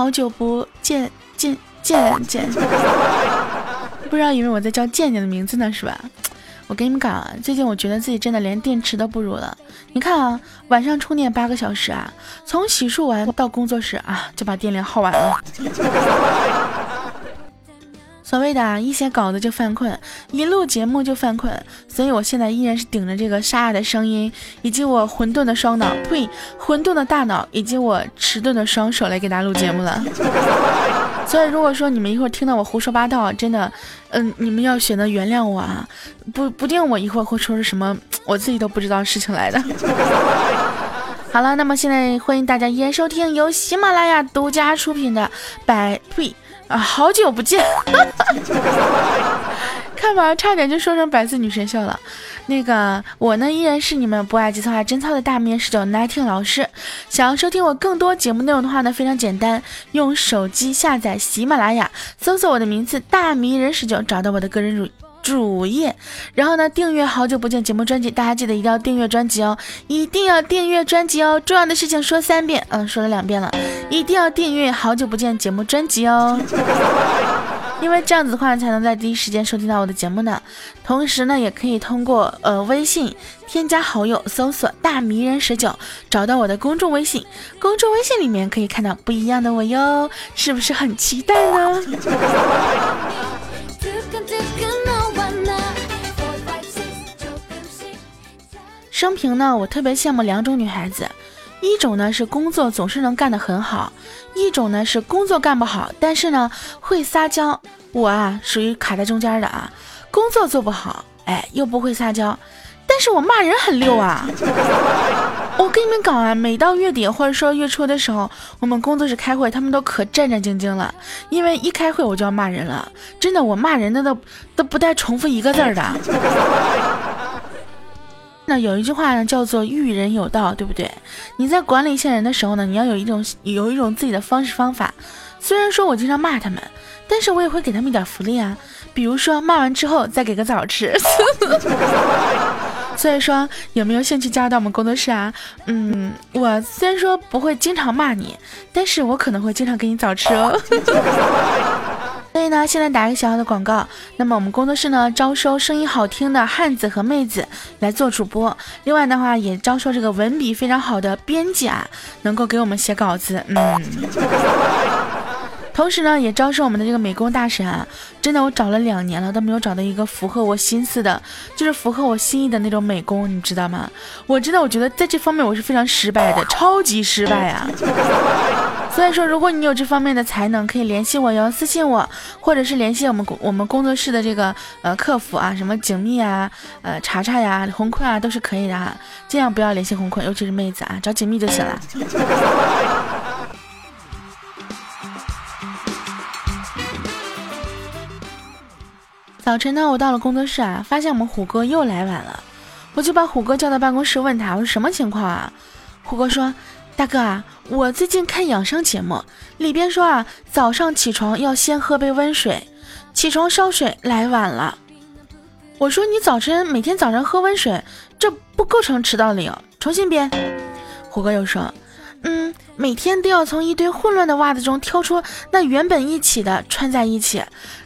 好久不见见见见，不知道以为我在叫健健的名字呢是吧？我跟你们讲啊，最近我觉得自己真的连电池都不如了。你看啊，晚上充电八个小时啊，从洗漱完到工作室啊，就把电量耗完了。所谓的一写稿子就犯困，一录节目就犯困，所以我现在依然是顶着这个沙哑的声音，以及我混沌的双脑，呸，混沌的大脑，以及我迟钝的双手来给大家录节目了。所以如果说你们一会儿听到我胡说八道，真的，嗯，你们要选择原谅我啊，不不定我一会儿会说出什么我自己都不知道事情来的。好了，那么现在欢迎大家依然收听由喜马拉雅独家出品的百呸。啊，好久不见，看吧，差点就说成百思女神秀了。那个我呢，依然是你们不爱节操爱真操的大面十九 nineteen 老师。想要收听我更多节目内容的话呢，非常简单，用手机下载喜马拉雅，搜索我的名字大迷人十九，找到我的个人主。主页，然后呢，订阅好久不见节目专辑，大家记得一定要订阅专辑哦，一定要订阅专辑哦，重要的事情说三遍，嗯，说了两遍了，一定要订阅好久不见节目专辑哦，因为这样子的话才能在第一时间收听到我的节目呢。同时呢，也可以通过呃微信添加好友，搜索大迷人十九，找到我的公众微信，公众微信里面可以看到不一样的我哟，是不是很期待呢？生平呢，我特别羡慕两种女孩子，一种呢是工作总是能干得很好，一种呢是工作干不好，但是呢会撒娇。我啊属于卡在中间的啊，工作做不好，哎又不会撒娇，但是我骂人很溜啊。我跟你们讲啊，每到月底或者说月初的时候，我们工作室开会，他们都可战战兢兢了，因为一开会我就要骂人了。真的，我骂人的都都不带重复一个字儿的。那有一句话呢，叫做育人有道，对不对？你在管理一些人的时候呢，你要有一种有一种自己的方式方法。虽然说我经常骂他们，但是我也会给他们一点福利啊，比如说骂完之后再给个枣吃。所以说有没有兴趣加入到我们工作室啊？嗯，我虽然说不会经常骂你，但是我可能会经常给你枣吃哦。所以呢，现在打一个小小的广告。那么我们工作室呢，招收声音好听的汉子和妹子来做主播。另外的话，也招收这个文笔非常好的编辑啊，能够给我们写稿子。嗯。同时呢，也招收我们的这个美工大神啊！真的，我找了两年了，都没有找到一个符合我心思的，就是符合我心意的那种美工，你知道吗？我真的，我觉得在这方面我是非常失败的，超级失败啊！所以说，如果你有这方面的才能，可以联系我哟，私信我，或者是联系我们我们工作室的这个呃客服啊，什么景蜜啊、呃查查呀、红坤啊，都是可以的啊。尽量不要联系红坤，尤其是妹子啊，找景蜜就行了。早晨呢，我到了工作室啊，发现我们虎哥又来晚了，我就把虎哥叫到办公室问他，我说什么情况啊？虎哥说，大哥啊，我最近看养生节目，里边说啊，早上起床要先喝杯温水，起床烧水来晚了。我说你早晨每天早上喝温水，这不构成迟到理由，重新编。虎哥又说，嗯，每天都要从一堆混乱的袜子中挑出那原本一起的穿在一起。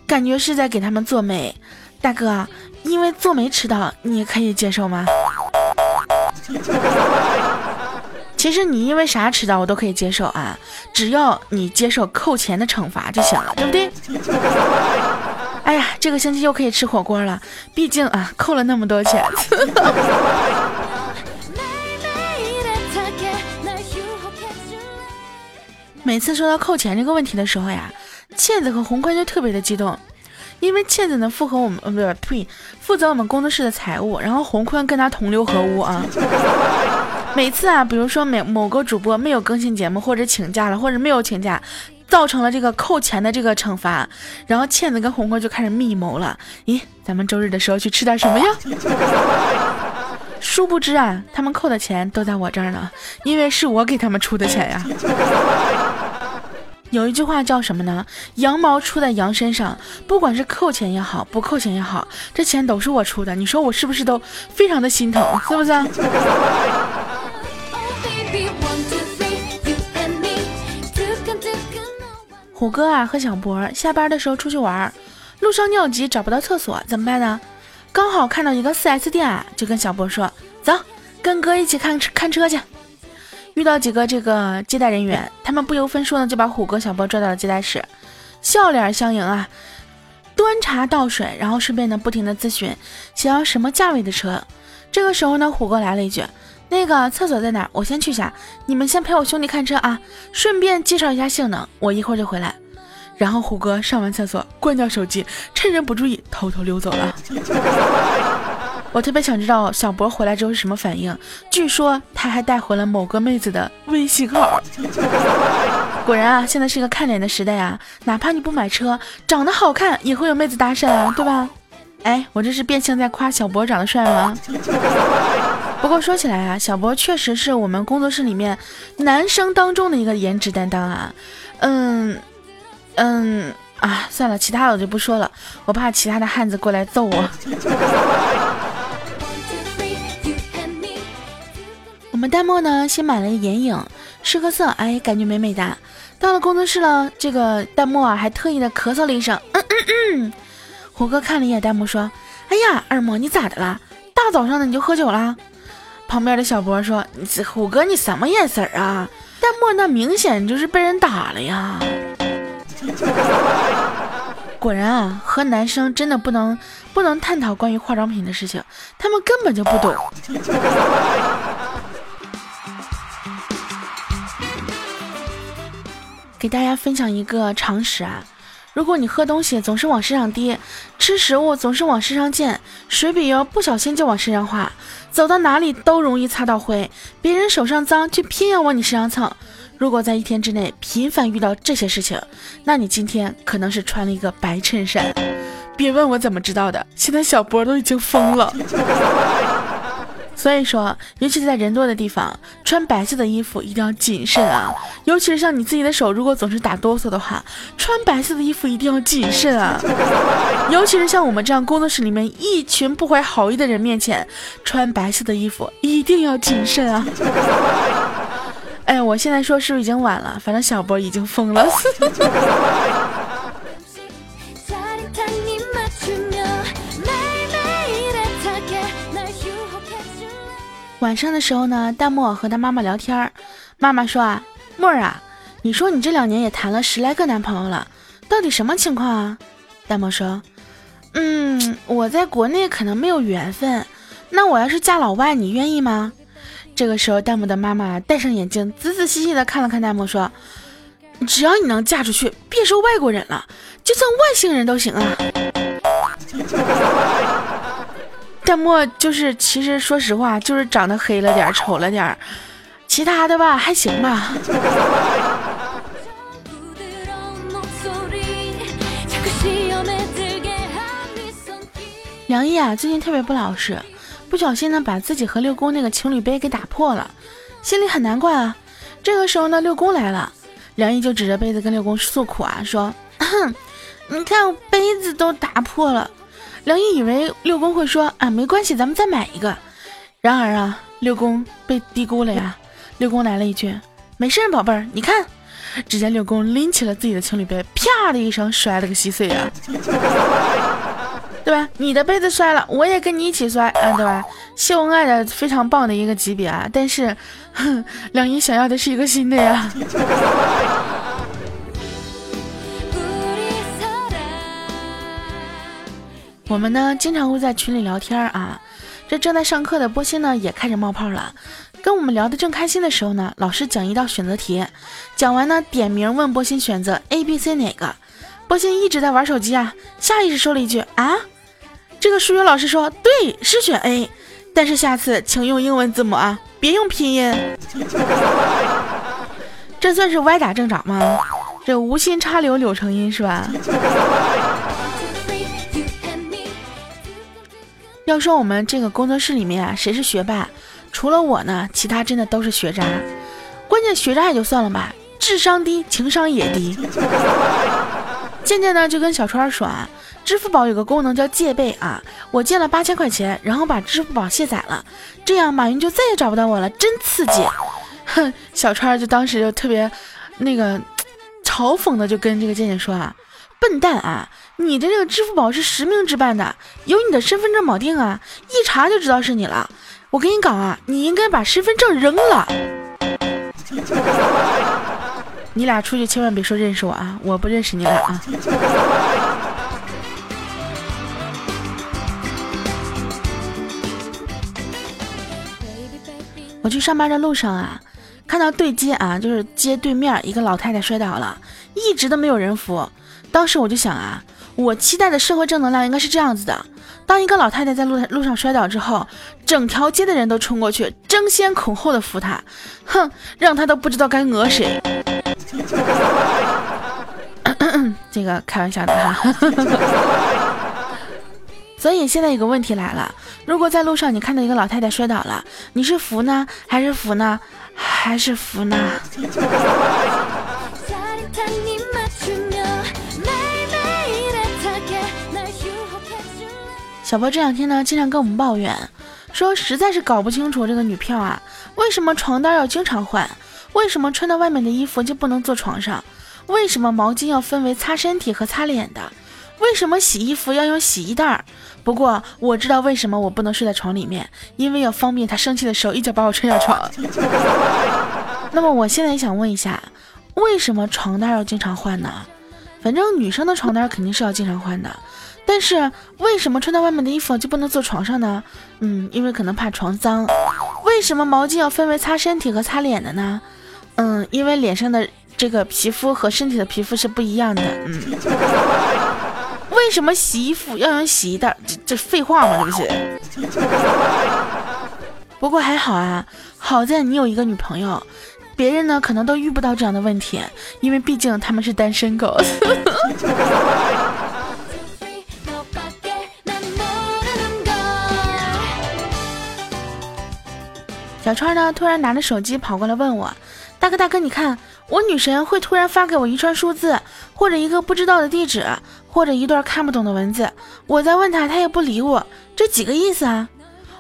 感觉是在给他们做媒，大哥，因为做媒迟到，你可以接受吗？其实你因为啥迟到我都可以接受啊，只要你接受扣钱的惩罚就行了，对不对？哎呀，这个星期又可以吃火锅了，毕竟啊扣了那么多钱。每次说到扣钱这个问题的时候呀。倩子和洪坤就特别的激动，因为倩子呢负责我们呃不是呸负责我们工作室的财务，然后洪坤跟他同流合污啊。每次啊，比如说每某个主播没有更新节目，或者请假了，或者没有请假，造成了这个扣钱的这个惩罚，然后倩子跟红哥就开始密谋了。咦，咱们周日的时候去吃点什么呀？殊不知啊，他们扣的钱都在我这儿呢，因为是我给他们出的钱呀。有一句话叫什么呢？羊毛出在羊身上，不管是扣钱也好，不扣钱也好，这钱都是我出的。你说我是不是都非常的心疼，是不是？虎哥啊和小博下班的时候出去玩，路上尿急找不到厕所，怎么办呢？刚好看到一个 4S 店啊，就跟小博说：“走，跟哥一起看看车去。”遇到几个这个接待人员，他们不由分说呢，就把虎哥、小博拽到了接待室，笑脸相迎啊，端茶倒水，然后顺便呢不停的咨询想要什么价位的车。这个时候呢，虎哥来了一句：“那个厕所在哪？我先去下，你们先陪我兄弟看车啊，顺便介绍一下性能，我一会儿就回来。”然后虎哥上完厕所，关掉手机，趁人不注意偷偷溜走了。我特别想知道小博回来之后是什么反应。据说他还带回了某个妹子的微信号。果然啊，现在是个看脸的时代啊，哪怕你不买车，长得好看也会有妹子搭讪啊，对吧？哎，我这是变相在夸小博长得帅吗？不过说起来啊，小博确实是我们工作室里面男生当中的一个颜值担当啊。嗯嗯啊，算了，其他的我就不说了，我怕其他的汉子过来揍我。我们弹幕呢，先买了个眼影，试个色，哎，感觉美美哒。到了工作室了，这个弹幕啊，还特意的咳嗽了一声，嗯嗯嗯。虎哥看了一眼弹幕，说：“哎呀，二莫，你咋的啦？大早上的你就喝酒了？”旁边的小博说：“虎哥，你什么眼神啊？”弹幕那明显就是被人打了呀。果然啊，和男生真的不能不能探讨关于化妆品的事情，他们根本就不懂。给大家分享一个常识啊，如果你喝东西总是往身上滴，吃食物总是往身上溅，水笔油不小心就往身上画，走到哪里都容易擦到灰，别人手上脏却偏要往你身上蹭。如果在一天之内频繁遇到这些事情，那你今天可能是穿了一个白衬衫。别问我怎么知道的，现在小波都已经疯了。所以说，尤其是在人多的地方，穿白色的衣服一定要谨慎啊！尤其是像你自己的手，如果总是打哆嗦的话，穿白色的衣服一定要谨慎啊！尤其是像我们这样工作室里面一群不怀好意的人面前，穿白色的衣服一定要谨慎啊！哎，我现在说是不是已经晚了？反正小波已经疯了。晚上的时候呢，大漠和他妈妈聊天儿，妈妈说啊，沫儿啊，你说你这两年也谈了十来个男朋友了，到底什么情况啊？大漠说，嗯，我在国内可能没有缘分，那我要是嫁老外，你愿意吗？这个时候，大漠的妈妈戴上眼镜，仔仔细细的看了看大漠，说，只要你能嫁出去，别说外国人了，就算外星人都行啊。淡漠就是，其实说实话，就是长得黑了点，丑了点，其他的吧还行吧。梁毅啊，最近特别不老实，不小心呢把自己和六公那个情侣杯给打破了，心里很难过啊。这个时候呢，六公来了，梁毅就指着杯子跟六公诉苦啊，说：“ 你看我杯子都打破了。”梁毅以为六公会说啊，没关系，咱们再买一个。然而啊，六公被低估了呀。六公来了一句：“没事，宝贝儿，你看。”只见六公拎起了自己的情侣杯，啪的一声摔了个稀碎呀，对吧？你的杯子摔了，我也跟你一起摔，啊，对吧？秀恩爱的非常棒的一个级别啊。但是，哼，梁毅想要的是一个新的呀。我们呢经常会在群里聊天啊，这正在上课的波心呢也开始冒泡了，跟我们聊得正开心的时候呢，老师讲一道选择题，讲完呢点名问波心选择 A、B、C 哪个，波心一直在玩手机啊，下意识说了一句啊，这个数学老师说对是选 A，但是下次请用英文字母啊，别用拼音，这算是歪打正着吗？这无心插柳柳成荫是吧？要说我们这个工作室里面啊，谁是学霸？除了我呢，其他真的都是学渣。关键学渣也就算了吧，智商低，情商也低。渐渐呢就跟小川说啊，支付宝有个功能叫借呗啊，我借了八千块钱，然后把支付宝卸载了，这样马云就再也找不到我了，真刺激。哼，小川就当时就特别那个。嘲讽的就跟这个健健说啊：“笨蛋啊，你的这个支付宝是实名制办的，有你的身份证绑定啊，一查就知道是你了。我跟你讲啊，你应该把身份证扔了。你俩出去千万别说认识我啊，我不认识你俩啊。”我去上班的路上啊，看到对街啊，就是街对面一个老太太摔倒了，一直都没有人扶。当时我就想啊，我期待的社会正能量应该是这样子的：当一个老太太在路路上摔倒之后，整条街的人都冲过去，争先恐后的扶她，哼，让她都不知道该讹谁。这个开玩笑的哈。所以现在有个问题来了，如果在路上你看到一个老太太摔倒了，你是扶呢，还是扶呢，还是扶呢？小波这两天呢，经常跟我们抱怨，说实在是搞不清楚这个女票啊，为什么床单要经常换？为什么穿到外面的衣服就不能坐床上？为什么毛巾要分为擦身体和擦脸的？为什么洗衣服要用洗衣袋？不过我知道为什么我不能睡在床里面，因为要方便他生气的时候一脚把我踹下床。那么我现在也想问一下，为什么床单要经常换呢？反正女生的床单肯定是要经常换的，但是为什么穿在外面的衣服就不能坐床上呢？嗯，因为可能怕床脏。为什么毛巾要分为擦身体和擦脸的呢？嗯，因为脸上的这个皮肤和身体的皮肤是不一样的。嗯。为什么洗衣服要用洗衣袋？这这废话吗？这不是。不过还好啊，好在你有一个女朋友，别人呢可能都遇不到这样的问题，因为毕竟他们是单身狗。小川呢突然拿着手机跑过来问我：“大哥大哥，你看我女神会突然发给我一串数字，或者一个不知道的地址。”或者一段看不懂的文字，我在问他，他也不理我，这几个意思啊？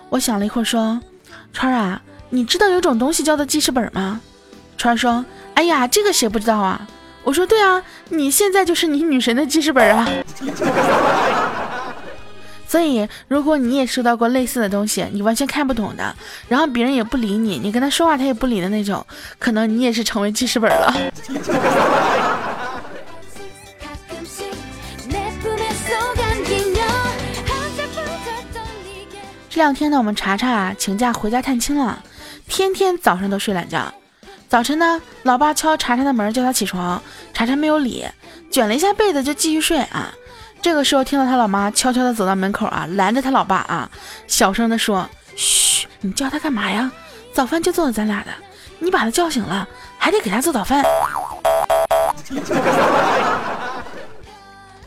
我想了一会儿，说：“川啊，你知道有种东西叫做记事本吗？”川说：“哎呀，这个谁不知道啊？”我说：“对啊，你现在就是你女神的记事本啊。”所以，如果你也收到过类似的东西，你完全看不懂的，然后别人也不理你，你跟他说话他也不理的那种，可能你也是成为记事本了。这两天呢，我们查查啊请假回家探亲了，天天早上都睡懒觉。早晨呢，老爸敲查查的门叫他起床，查查没有理，卷了一下被子就继续睡啊。这个时候听到他老妈悄悄的走到门口啊，拦着他老爸啊，小声的说：“嘘，你叫他干嘛呀？早饭就做了咱俩的，你把他叫醒了，还得给他做早饭。”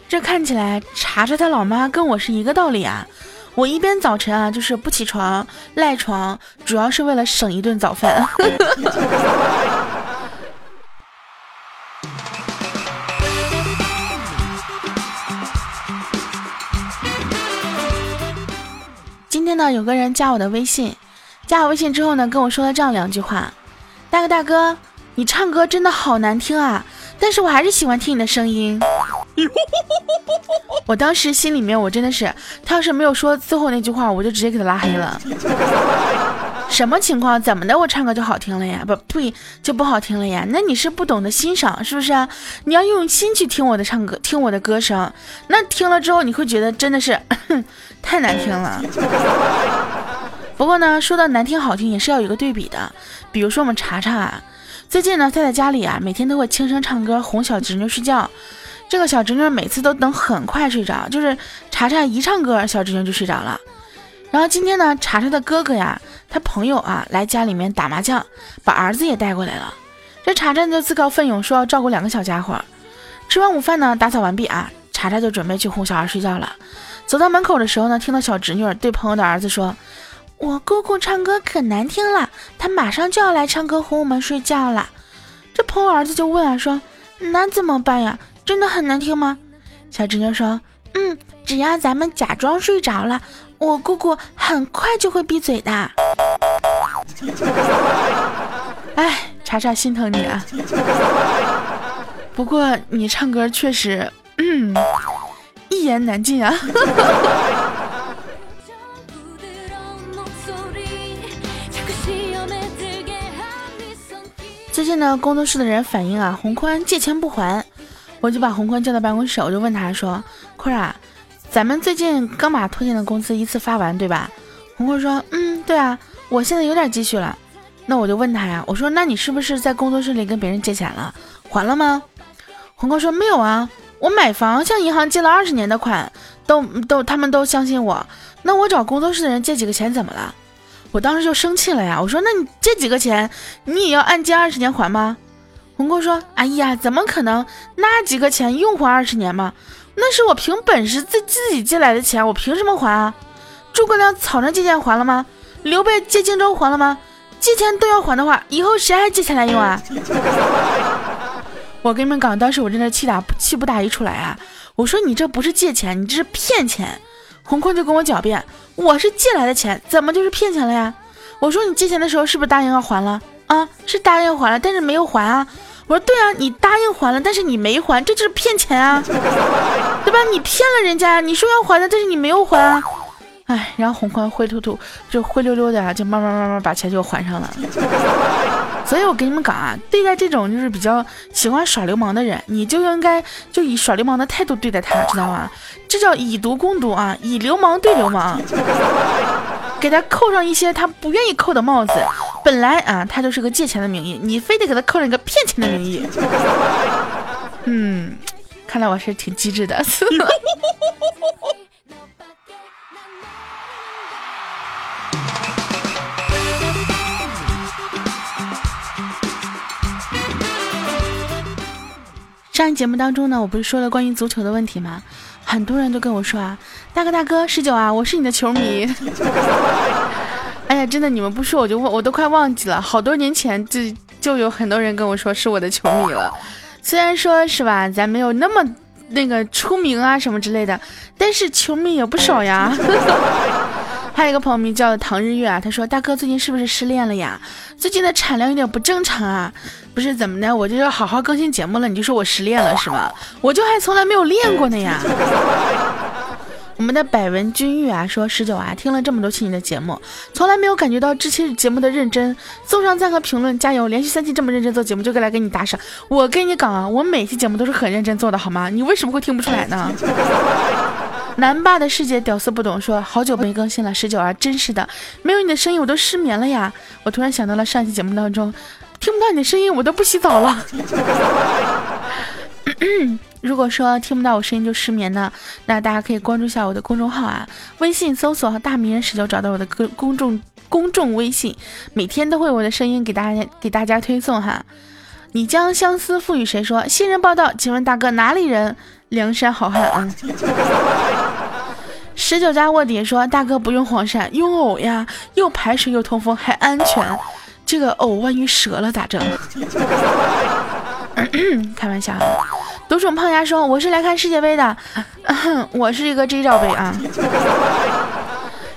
这看起来查查他老妈跟我是一个道理啊。我一边早晨啊，就是不起床赖床，主要是为了省一顿早饭。天呢，有个人加我的微信，加我微信之后呢，跟我说了这样两句话：大哥大哥，你唱歌真的好难听啊，但是我还是喜欢听你的声音。我当时心里面，我真的是，他要是没有说最后那句话，我就直接给他拉黑了。什么情况？怎么的？我唱歌就好听了呀？不，呸，就不好听了呀？那你是不懂得欣赏，是不是？你要用心去听我的唱歌，听我的歌声。那听了之后，你会觉得真的是 太难听了。不过呢，说到难听好听，也是要有个对比的。比如说我们查查啊，最近呢，在在家里啊，每天都会轻声唱歌哄小侄女睡觉。这个小侄女每次都能很快睡着，就是查查一唱歌，小侄女就睡着了。然后今天呢，查查的哥哥呀，他朋友啊来家里面打麻将，把儿子也带过来了。这查查就自告奋勇说要照顾两个小家伙。吃完午饭呢，打扫完毕啊，查查就准备去哄小孩睡觉了。走到门口的时候呢，听到小侄女对朋友的儿子说：“我姑姑唱歌可难听了，她马上就要来唱歌哄我们睡觉了。”这朋友儿子就问啊，说：“那怎么办呀？”真的很难听吗？小侄女说：“嗯，只要咱们假装睡着了，我姑姑很快就会闭嘴的。”哎，查查心疼你啊！不过你唱歌确实，嗯，一言难尽啊。最近呢，工作室的人反映啊，洪坤借钱不还，我就把洪坤叫到办公室，我就问他说：“坤儿啊，咱们最近刚把拖欠的工资一次发完，对吧？”洪坤说：“嗯，对啊，我现在有点积蓄了。”那我就问他呀，我说：“那你是不是在工作室里跟别人借钱了？还了吗？”洪坤说：“没有啊，我买房向银行借了二十年的款，都都他们都相信我。那我找工作室的人借几个钱怎么了？”我当时就生气了呀，我说：“那你借几个钱，你也要按揭二十年还吗？”红哥说：“哎呀，怎么可能？那几个钱用还二十年吗？那是我凭本事自自己借来的钱，我凭什么还啊？诸葛亮草船借箭还了吗？刘备借荆州还了吗？借钱都要还的话，以后谁还借钱来用啊？”我跟你们讲，当时我真的气打气不打一处来啊！我说：“你这不是借钱，你这是骗钱。”红坤就跟我狡辩，我是借来的钱，怎么就是骗钱了呀？我说你借钱的时候是不是答应要还了啊？是答应要还了，但是没有还啊。我说对啊，你答应还了，但是你没还，这就是骗钱啊，对吧？你骗了人家，你说要还的，但是你没有还啊。哎，然后红宽灰突突就灰溜溜的啊，就慢慢慢慢把钱就还上了。所以我跟你们讲啊，对待这种就是比较喜欢耍流氓的人，你就应该就以耍流氓的态度对待他，知道吗？这叫以毒攻毒啊，以流氓对流氓，给他扣上一些他不愿意扣的帽子。本来啊，他就是个借钱的名义，你非得给他扣上一个骗钱的名义。嗯，看来我是挺机智的。上一节目当中呢，我不是说了关于足球的问题吗？很多人都跟我说啊，大哥大哥十九啊，我是你的球迷。哎呀，真的，你们不说我就忘，我都快忘记了。好多年前就就有很多人跟我说是我的球迷了。虽然说是吧，咱没有那么那个出名啊什么之类的，但是球迷也不少呀。还有一个朋友名叫唐日月啊，他说大哥最近是不是失恋了呀？最近的产量有点不正常啊。不是怎么的，我就要好好更新节目了，你就说我失恋了是吗？我就还从来没有练过呢呀。我们的百文君玉啊说十九啊，听了这么多期你的节目，从来没有感觉到这期节目的认真，送上赞和评论，加油！连续三期这么认真做节目，就该来给你打赏。我跟你讲啊，我每期节目都是很认真做的，好吗？你为什么会听不出来呢？南霸的世界屌丝不懂说，好久没更新了，十九啊，真是的，没有你的声音我都失眠了呀。我突然想到了上期节目当中。听不到你的声音，我都不洗澡了。如果说听不到我声音就失眠呢，那大家可以关注一下我的公众号啊，微信搜索“大名人十九”，找到我的公公众公众微信，每天都会我的声音给大家给大家推送哈。你将相思赋予谁？说新人报道，请问大哥哪里人？梁山好汉啊。十九家卧底说大哥不用黄鳝，用藕呀，又排水又通风还安全。这个藕万一折了咋整？开玩笑。独宠胖丫说：“我是来看世界杯的，我是一个 J 罩杯啊。”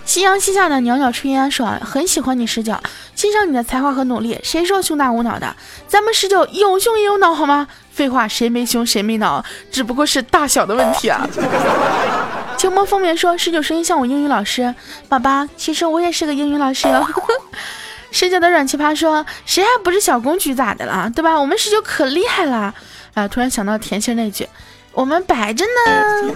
夕阳西下的袅袅炊烟说：“很喜欢你十九，欣赏你的才华和努力。谁说胸大无脑的？咱们十九有胸也有脑好吗？废话，谁没胸谁没脑，只不过是大小的问题啊。”秋末风眠说：“十九声音像我英语老师，宝宝，其实我也是个英语老师哟。”十九的软奇葩说：“谁还不是小公举咋的了？对吧？我们十九可厉害了啊！突然想到甜心那句：我们白着呢。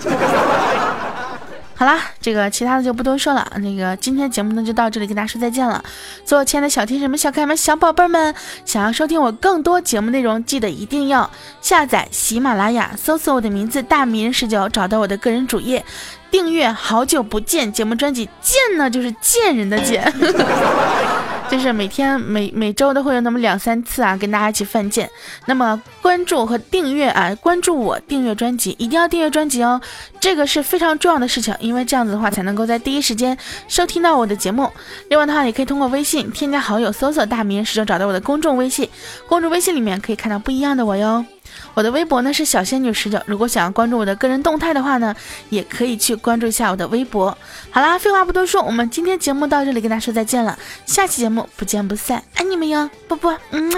好啦，这个其他的就不多说了。那个今天节目呢就到这里，跟大家说再见了。所有亲爱的小天使们、小可爱们、小宝贝们，想要收听我更多节目内容，记得一定要下载喜马拉雅，搜索我的名字大名人十九，找到我的个人主页，订阅好久不见节目专辑。见呢就是贱人的贱。就是每天每每周都会有那么两三次啊，跟大家一起犯贱。那么关注和订阅啊，关注我，订阅专辑，一定要订阅专辑哦，这个是非常重要的事情，因为这样子的话才能够在第一时间收听到我的节目。另外的话，也可以通过微信添加好友，搜索“大名十九”，找到我的公众微信，公众微信里面可以看到不一样的我哟。我的微博呢是小仙女十九，如果想要关注我的个人动态的话呢，也可以去关注一下我的微博。好啦，废话不多说，我们今天节目到这里跟大家说再见了，下期节目不见不散，爱你们哟，啵啵，嗯。